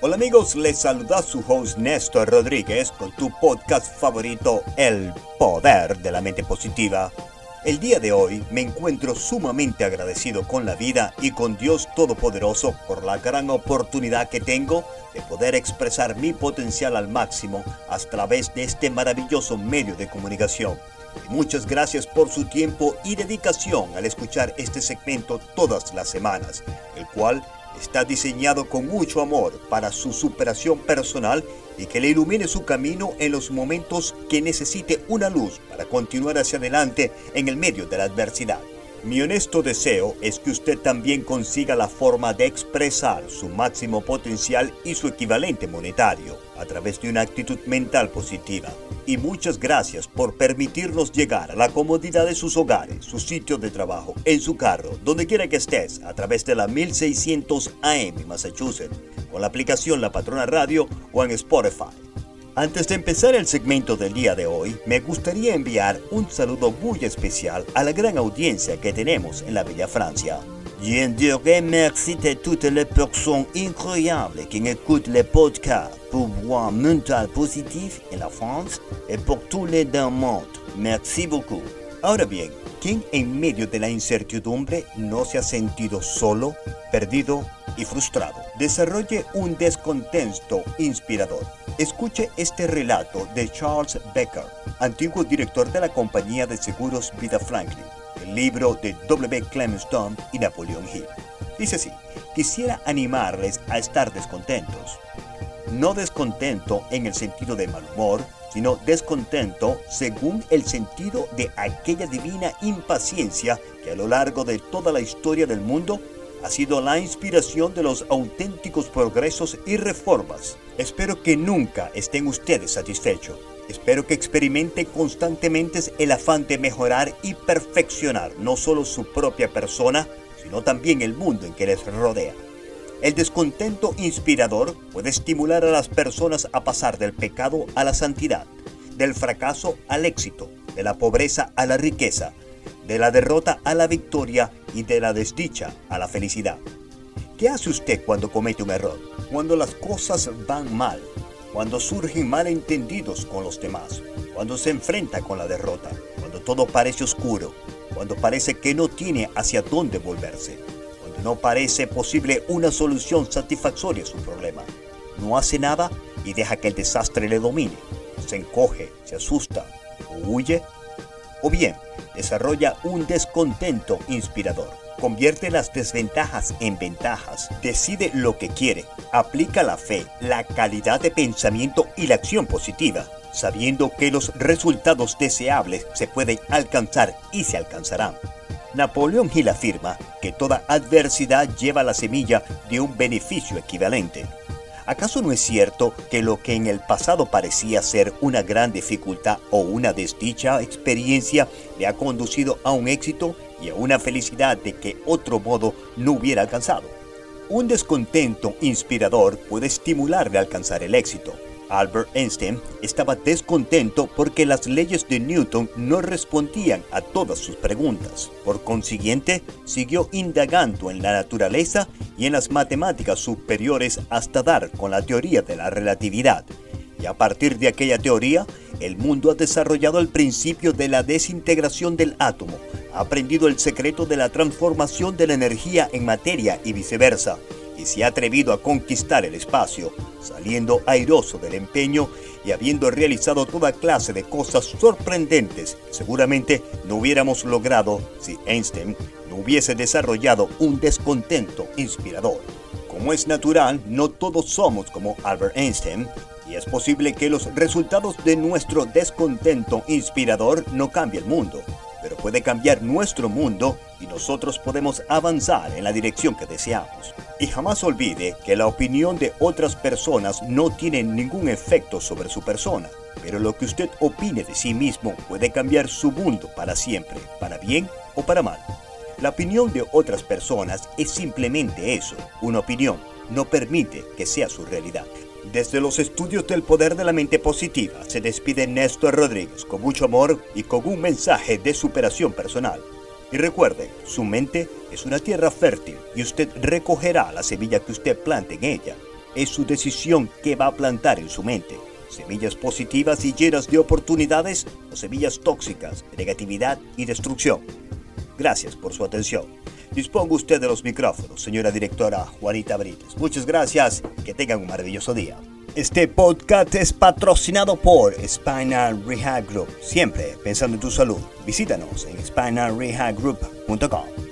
Hola amigos, les saluda su host Néstor Rodríguez con tu podcast favorito El Poder de la Mente Positiva. El día de hoy me encuentro sumamente agradecido con la vida y con Dios Todopoderoso por la gran oportunidad que tengo de poder expresar mi potencial al máximo a través de este maravilloso medio de comunicación. Muchas gracias por su tiempo y dedicación al escuchar este segmento todas las semanas, el cual está diseñado con mucho amor para su superación personal y que le ilumine su camino en los momentos que necesite una luz para continuar hacia adelante en el medio de la adversidad. Mi honesto deseo es que usted también consiga la forma de expresar su máximo potencial y su equivalente monetario a través de una actitud mental positiva. Y muchas gracias por permitirnos llegar a la comodidad de sus hogares, su sitio de trabajo, en su carro, donde quiera que estés, a través de la 1600 AM Massachusetts, con la aplicación La Patrona Radio o en Spotify. Antes de empezar el segmento del día de hoy, me gustaría enviar un saludo muy especial a la gran audiencia que tenemos en la bella Francia. Je dirais merci a toutes les personnes incroyables qui écoutent les podcasts pour voir mental positif en la France et pour tous les dans monde. Merci beaucoup. Ahora bien, ¿quién en medio de la incertidumbre no se ha sentido solo, perdido y frustrado? Desarrolle un descontento inspirador Escuche este relato de Charles Becker, antiguo director de la compañía de seguros Vida Franklin, el libro de W. Clement Stone y Napoleon Hill. Dice así, quisiera animarles a estar descontentos. No descontento en el sentido de mal humor, sino descontento según el sentido de aquella divina impaciencia que a lo largo de toda la historia del mundo ha sido la inspiración de los auténticos progresos y reformas. Espero que nunca estén ustedes satisfechos. Espero que experimenten constantemente el afán de mejorar y perfeccionar no solo su propia persona, sino también el mundo en que les rodea. El descontento inspirador puede estimular a las personas a pasar del pecado a la santidad, del fracaso al éxito, de la pobreza a la riqueza, de la derrota a la victoria y de la desdicha a la felicidad. ¿Qué hace usted cuando comete un error? Cuando las cosas van mal, cuando surgen malentendidos con los demás, cuando se enfrenta con la derrota, cuando todo parece oscuro, cuando parece que no tiene hacia dónde volverse, cuando no parece posible una solución satisfactoria a su problema. No hace nada y deja que el desastre le domine. Se encoge, se asusta o huye. O bien, desarrolla un descontento inspirador. Convierte las desventajas en ventajas, decide lo que quiere, aplica la fe, la calidad de pensamiento y la acción positiva, sabiendo que los resultados deseables se pueden alcanzar y se alcanzarán. Napoleón Hill afirma que toda adversidad lleva la semilla de un beneficio equivalente. ¿Acaso no es cierto que lo que en el pasado parecía ser una gran dificultad o una desdicha experiencia le ha conducido a un éxito y a una felicidad de que otro modo no hubiera alcanzado? Un descontento inspirador puede estimularle a alcanzar el éxito. Albert Einstein estaba descontento porque las leyes de Newton no respondían a todas sus preguntas. Por consiguiente, siguió indagando en la naturaleza y en las matemáticas superiores hasta dar con la teoría de la relatividad. Y a partir de aquella teoría, el mundo ha desarrollado el principio de la desintegración del átomo, ha aprendido el secreto de la transformación de la energía en materia y viceversa y se ha atrevido a conquistar el espacio, saliendo airoso del empeño y habiendo realizado toda clase de cosas sorprendentes, seguramente no hubiéramos logrado si Einstein no hubiese desarrollado un descontento inspirador. Como es natural, no todos somos como Albert Einstein, y es posible que los resultados de nuestro descontento inspirador no cambien el mundo, pero puede cambiar nuestro mundo y nosotros podemos avanzar en la dirección que deseamos. Y jamás olvide que la opinión de otras personas no tiene ningún efecto sobre su persona, pero lo que usted opine de sí mismo puede cambiar su mundo para siempre, para bien o para mal. La opinión de otras personas es simplemente eso, una opinión, no permite que sea su realidad. Desde los estudios del poder de la mente positiva se despide Néstor Rodríguez con mucho amor y con un mensaje de superación personal. Y recuerde, su mente es una tierra fértil y usted recogerá la semilla que usted plante en ella. es su decisión que va a plantar en su mente. Semillas positivas y llenas de oportunidades o semillas tóxicas negatividad y destrucción. Gracias por su atención. Disponga usted de los micrófonos, señora directora Juanita Brites. Muchas gracias. Que tengan un maravilloso día. Este podcast es patrocinado por Spinal Rehab Group. Siempre pensando en tu salud. Visítanos en spinalrehabgroup.com.